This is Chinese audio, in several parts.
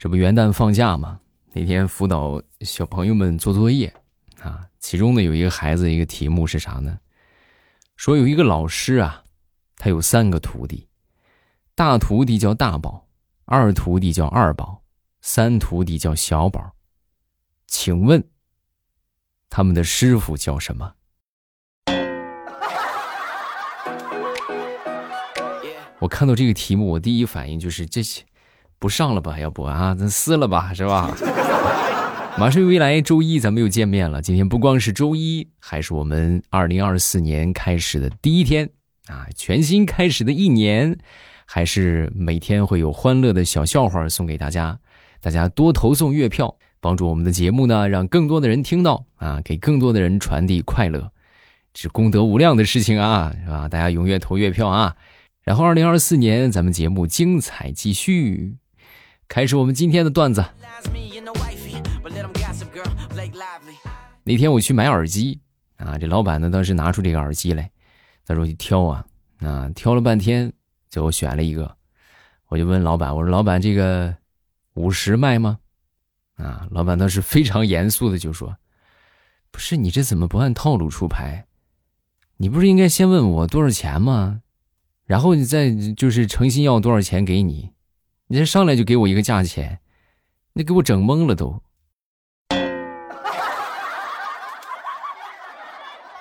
这不元旦放假吗？那天辅导小朋友们做作业，啊，其中呢有一个孩子一个题目是啥呢？说有一个老师啊，他有三个徒弟，大徒弟叫大宝，二徒弟叫二宝，三徒弟叫小宝。请问他们的师傅叫什么？我看到这个题目，我第一反应就是这些。不上了吧，要不啊，咱撕了吧，是吧？马上未来周一咱们又见面了。今天不光是周一，还是我们二零二四年开始的第一天啊，全新开始的一年，还是每天会有欢乐的小笑话送给大家。大家多投送月票，帮助我们的节目呢，让更多的人听到啊，给更多的人传递快乐，是功德无量的事情啊，是吧？大家踊跃投月票啊！然后二零二四年咱们节目精彩继续。开始我们今天的段子。那天我去买耳机啊，这老板呢当时拿出这个耳机来，他说去挑啊，啊挑了半天，最后选了一个。我就问老板，我说老板这个五十卖吗？啊，老板当时非常严肃的就说，不是你这怎么不按套路出牌？你不是应该先问我多少钱吗？然后你再就是诚心要多少钱给你。你这上来就给我一个价钱，你给我整懵了都。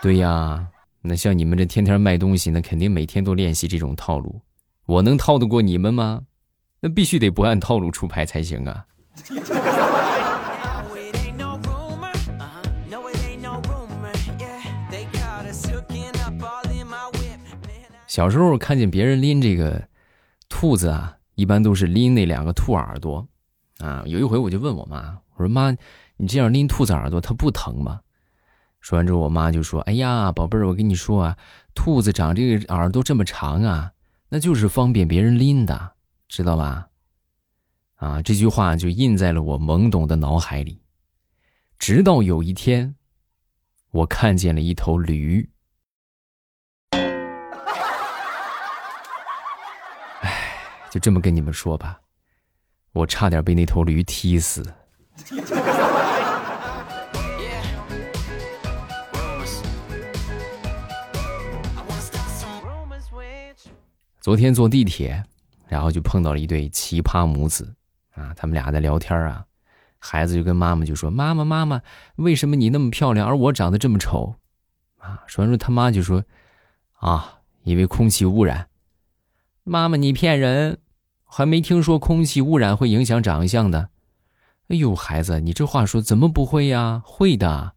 对呀，那像你们这天天卖东西，那肯定每天都练习这种套路。我能套得过你们吗？那必须得不按套路出牌才行啊。小时候看见别人拎这个兔子啊。一般都是拎那两个兔耳朵，啊，有一回我就问我妈，我说妈，你这样拎兔子耳朵，它不疼吗？说完之后，我妈就说，哎呀，宝贝儿，我跟你说啊，兔子长这个耳朵这么长啊，那就是方便别人拎的，知道吧？啊，这句话就印在了我懵懂的脑海里，直到有一天，我看见了一头驴。就这么跟你们说吧，我差点被那头驴踢死。昨天坐地铁，然后就碰到了一对奇葩母子啊，他们俩在聊天啊，孩子就跟妈妈就说：“妈妈，妈妈，为什么你那么漂亮，而我长得这么丑？”啊，说完之后，他妈就说：“啊，因为空气污染。”妈妈，你骗人，还没听说空气污染会影响长相的。哎呦，孩子，你这话说怎么不会呀？会的，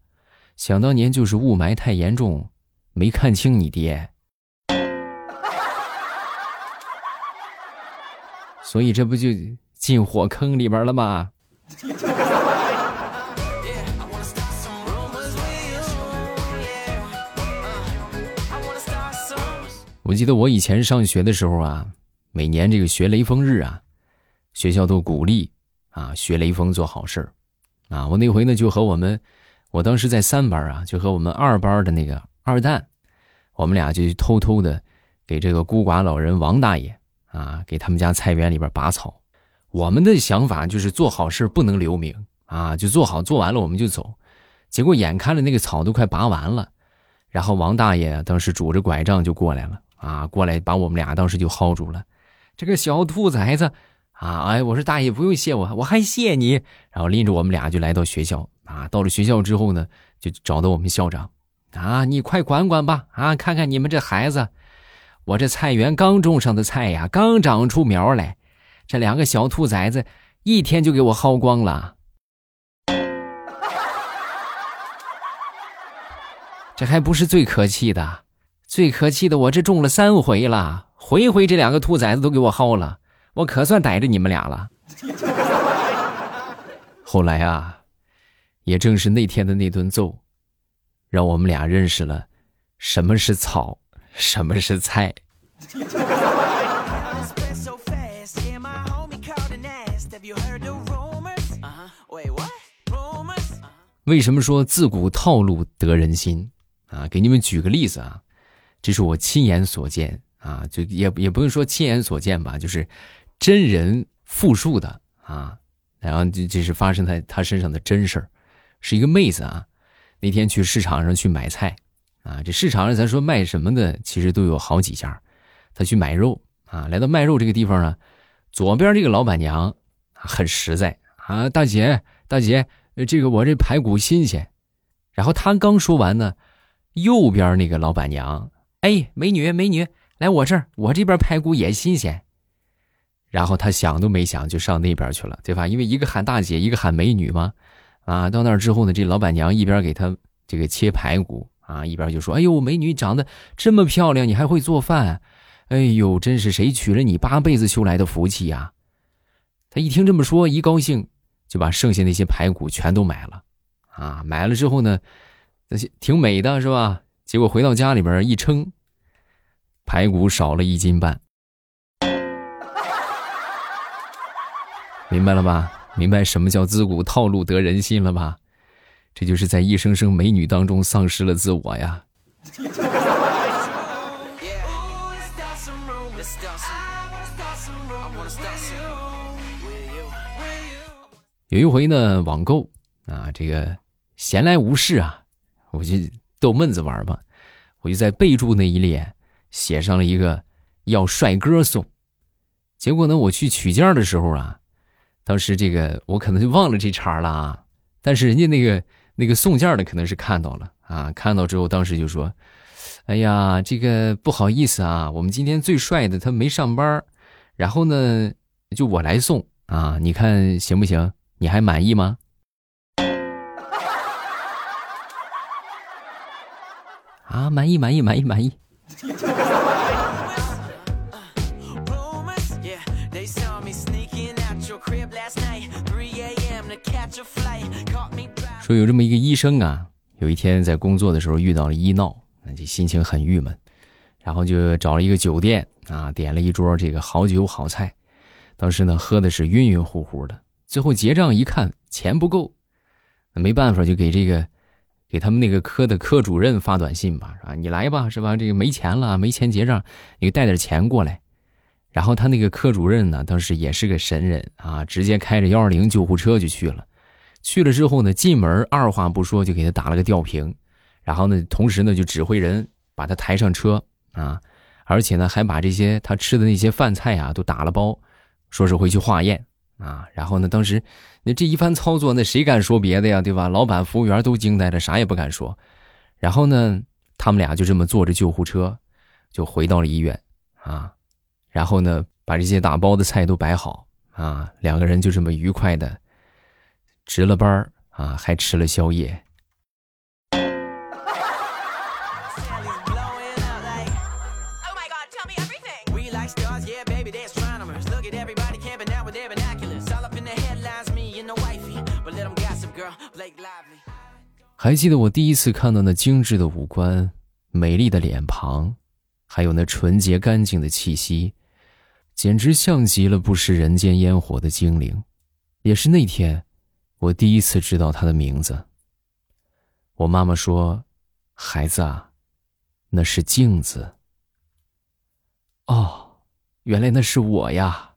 想当年就是雾霾太严重，没看清你爹，所以这不就进火坑里边了吗？我记得我以前上学的时候啊，每年这个学雷锋日啊，学校都鼓励啊学雷锋做好事儿啊。我那回呢就和我们，我当时在三班啊，就和我们二班的那个二蛋，我们俩就偷偷的给这个孤寡老人王大爷啊，给他们家菜园里边拔草。我们的想法就是做好事不能留名啊，就做好做完了我们就走。结果眼看着那个草都快拔完了，然后王大爷当时拄着拐杖就过来了。啊，过来把我们俩当时就薅住了，这个小兔崽子啊！哎，我说大爷不用谢我，我还谢你。然后拎着我们俩就来到学校啊。到了学校之后呢，就找到我们校长啊，你快管管吧啊！看看你们这孩子，我这菜园刚种上的菜呀，刚长出苗来，这两个小兔崽子一天就给我薅光了。这还不是最可气的。最可气的，我这中了三回了，回回这两个兔崽子都给我薅了，我可算逮着你们俩了。后来啊，也正是那天的那顿揍，让我们俩认识了什么是草，什么是菜。为什么说自古套路得人心啊？给你们举个例子啊。这是我亲眼所见啊，就也也不用说亲眼所见吧，就是真人复述的啊。然后这这是发生在他身上的真事儿，是一个妹子啊。那天去市场上去买菜，啊，这市场上咱说卖什么的，其实都有好几家。他去买肉啊，来到卖肉这个地方呢，左边这个老板娘很实在啊，大姐大姐，这个我这排骨新鲜。然后他刚说完呢，右边那个老板娘，哎，美女美女，来我这儿，我这边排骨也新鲜。然后他想都没想就上那边去了，对吧？因为一个喊大姐，一个喊美女嘛。啊，到那儿之后呢，这老板娘一边给他这个切排骨啊，一边就说：“哎呦，美女长得这么漂亮，你还会做饭？哎呦，真是谁娶了你八辈子修来的福气呀！”他一听这么说，一高兴就把剩下那些排骨全都买了。啊，买了之后呢，那些挺美的是吧？结果回到家里边一称，排骨少了一斤半。明白了吧？明白什么叫自古套路得人心了吧？这就是在一声声美女当中丧失了自我呀。有一回呢，网购啊，这个闲来无事啊，我就逗闷子玩吧，我就在备注那一列写上了一个要帅哥送。结果呢，我去取件的时候啊。当时这个我可能就忘了这茬了啊，但是人家那个那个送件的可能是看到了啊，看到之后当时就说：“哎呀，这个不好意思啊，我们今天最帅的他没上班，然后呢就我来送啊，你看行不行？你还满意吗？”啊，满意，满意，满意，满意。说有这么一个医生啊，有一天在工作的时候遇到了医闹，那这心情很郁闷，然后就找了一个酒店啊，点了一桌这个好酒好菜，当时呢喝的是晕晕乎乎的，最后结账一看钱不够，那没办法就给这个给他们那个科的科主任发短信吧，啊，你来吧，是吧？这个没钱了，没钱结账，你带点钱过来。然后他那个科主任呢，当时也是个神人啊，直接开着幺二零救护车就去了。去了之后呢，进门二话不说就给他打了个吊瓶，然后呢，同时呢就指挥人把他抬上车啊，而且呢还把这些他吃的那些饭菜啊都打了包，说是回去化验啊。然后呢，当时那这一番操作，那谁敢说别的呀，对吧？老板、服务员都惊呆了，啥也不敢说。然后呢，他们俩就这么坐着救护车，就回到了医院啊。然后呢，把这些打包的菜都摆好啊，两个人就这么愉快的值了班啊，还吃了宵夜。还记得我第一次看到那精致的五官、美丽的脸庞，还有那纯洁干净的气息。简直像极了不食人间烟火的精灵，也是那天，我第一次知道他的名字。我妈妈说：“孩子啊，那是镜子。”哦，原来那是我呀。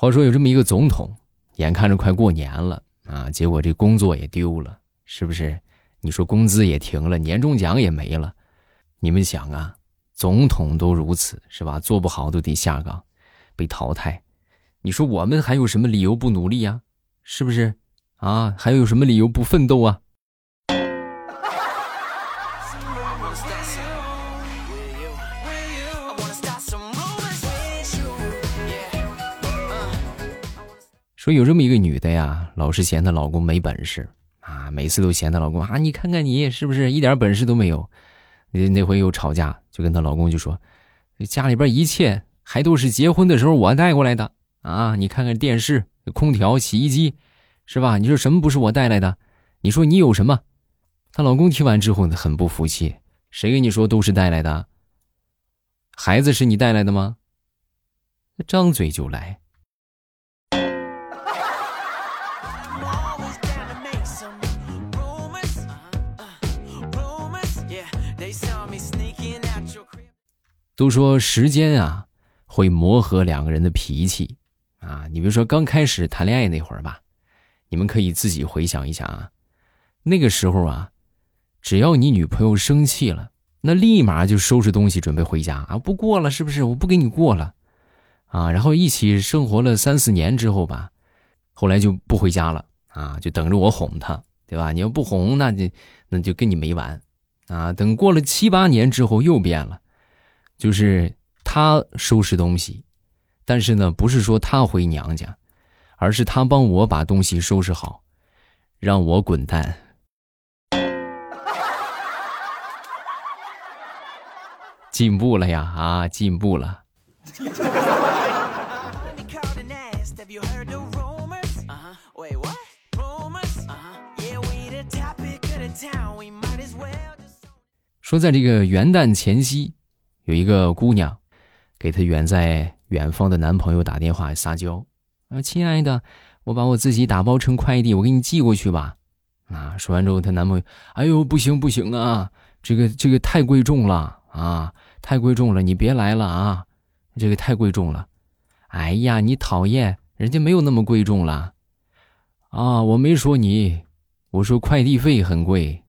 话说有这么一个总统。眼看着快过年了啊，结果这工作也丢了，是不是？你说工资也停了，年终奖也没了，你们想啊，总统都如此是吧？做不好都得下岗，被淘汰。你说我们还有什么理由不努力呀？是不是？啊，还有什么理由不奋斗啊？说有这么一个女的呀，老是嫌她老公没本事啊，每次都嫌她老公啊，你看看你是不是一点本事都没有？那那回又吵架，就跟她老公就说，家里边一切还都是结婚的时候我带过来的啊，你看看电视、空调、洗衣机，是吧？你说什么不是我带来的？你说你有什么？她老公听完之后呢，很不服气，谁跟你说都是带来的？孩子是你带来的吗？张嘴就来。都说时间啊会磨合两个人的脾气啊，你比如说刚开始谈恋爱那会儿吧，你们可以自己回想一下啊，那个时候啊，只要你女朋友生气了，那立马就收拾东西准备回家啊，不过了是不是？我不跟你过了啊，然后一起生活了三四年之后吧，后来就不回家了啊，就等着我哄她，对吧？你要不哄，那就那就跟你没完啊。等过了七八年之后又变了。就是他收拾东西，但是呢，不是说他回娘家，而是他帮我把东西收拾好，让我滚蛋。进步了呀，啊，进步了。说在这个元旦前夕。有一个姑娘，给她远在远方的男朋友打电话撒娇啊，亲爱的，我把我自己打包成快递，我给你寄过去吧。啊，说完之后，她男朋友，哎呦，不行不行啊，这个这个太贵重了啊，太贵重了，你别来了啊，这个太贵重了。哎呀，你讨厌，人家没有那么贵重了。啊，我没说你，我说快递费很贵。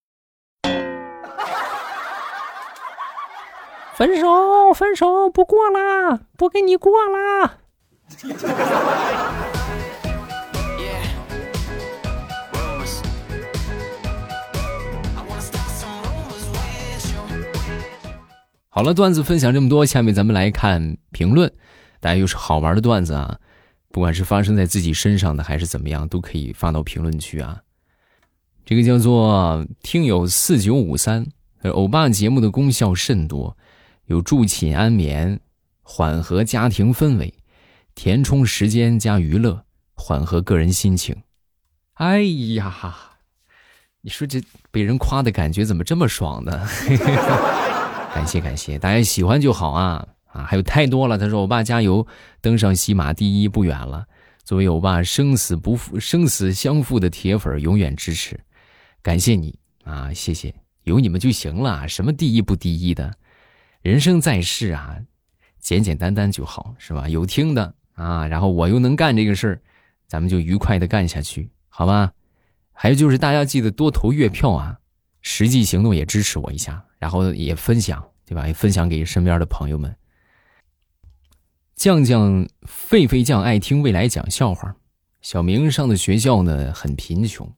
分手，分手，不过啦，不跟你过啦。好了，段子分享这么多，下面咱们来看评论。大家又是好玩的段子啊，不管是发生在自己身上的还是怎么样，都可以发到评论区啊。这个叫做听友四九五三，欧巴节目的功效甚多。有助寝安眠，缓和家庭氛围，填充时间加娱乐，缓和个人心情。哎呀，你说这被人夸的感觉怎么这么爽呢？感谢感谢，大家喜欢就好啊啊！还有太多了。他说：“欧巴加油，登上喜马第一不远了。”作为欧巴生死不负、生死相负的铁粉，永远支持。感谢你啊，谢谢，有你们就行了。什么第一不第一的？人生在世啊，简简单单就好，是吧？有听的啊，然后我又能干这个事儿，咱们就愉快的干下去，好吧？还有就是大家记得多投月票啊，实际行动也支持我一下，然后也分享，对吧？也分享给身边的朋友们。酱酱沸沸酱爱听未来讲笑话。小明上的学校呢很贫穷，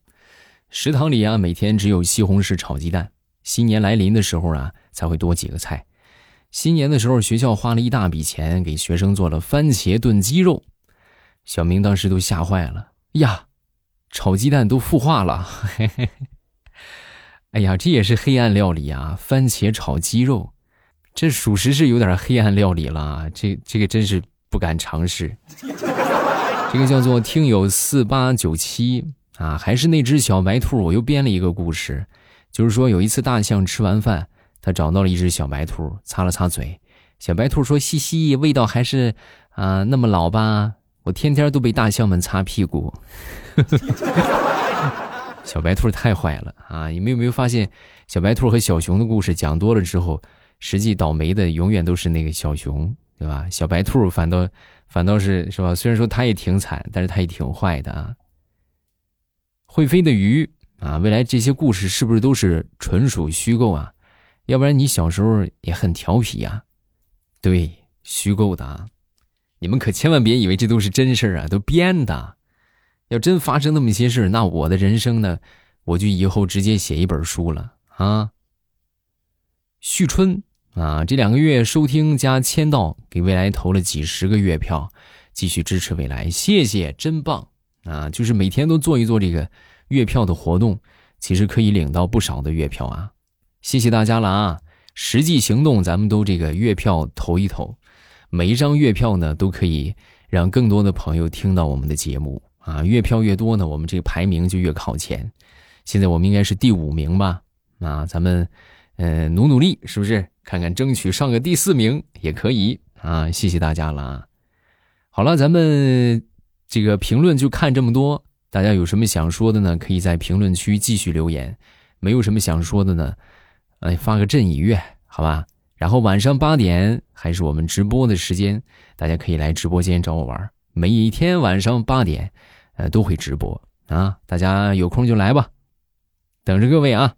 食堂里啊每天只有西红柿炒鸡蛋，新年来临的时候啊才会多几个菜。新年的时候，学校花了一大笔钱给学生做了番茄炖鸡肉，小明当时都吓坏了呀！炒鸡蛋都孵化了，嘿嘿嘿哎呀，这也是黑暗料理啊！番茄炒鸡肉，这属实是有点黑暗料理了，这这个真是不敢尝试。这个叫做听友四八九七啊，还是那只小白兔，我又编了一个故事，就是说有一次大象吃完饭。他找到了一只小白兔，擦了擦嘴。小白兔说：“嘻嘻，味道还是啊那么老吧？我天天都被大象们擦屁股。”小白兔太坏了啊！你们有没有发现，小白兔和小熊的故事讲多了之后，实际倒霉的永远都是那个小熊，对吧？小白兔反倒反倒是是吧？虽然说它也挺惨，但是它也挺坏的啊。会飞的鱼啊，未来这些故事是不是都是纯属虚构啊？要不然你小时候也很调皮呀，对，虚构的啊！你们可千万别以为这都是真事儿啊，都编的。要真发生那么些事，那我的人生呢，我就以后直接写一本书了啊。旭春啊，这两个月收听加签到，给未来投了几十个月票，继续支持未来，谢谢，真棒啊！就是每天都做一做这个月票的活动，其实可以领到不少的月票啊。谢谢大家了啊！实际行动，咱们都这个月票投一投，每一张月票呢，都可以让更多的朋友听到我们的节目啊！月票越多呢，我们这个排名就越靠前。现在我们应该是第五名吧？啊，咱们嗯努努力，是不是？看看争取上个第四名也可以啊！谢谢大家了啊！好了，咱们这个评论就看这么多，大家有什么想说的呢？可以在评论区继续留言。没有什么想说的呢？哎，发个震音乐，好吧。然后晚上八点还是我们直播的时间，大家可以来直播间找我玩。每一天晚上八点，呃，都会直播啊，大家有空就来吧，等着各位啊。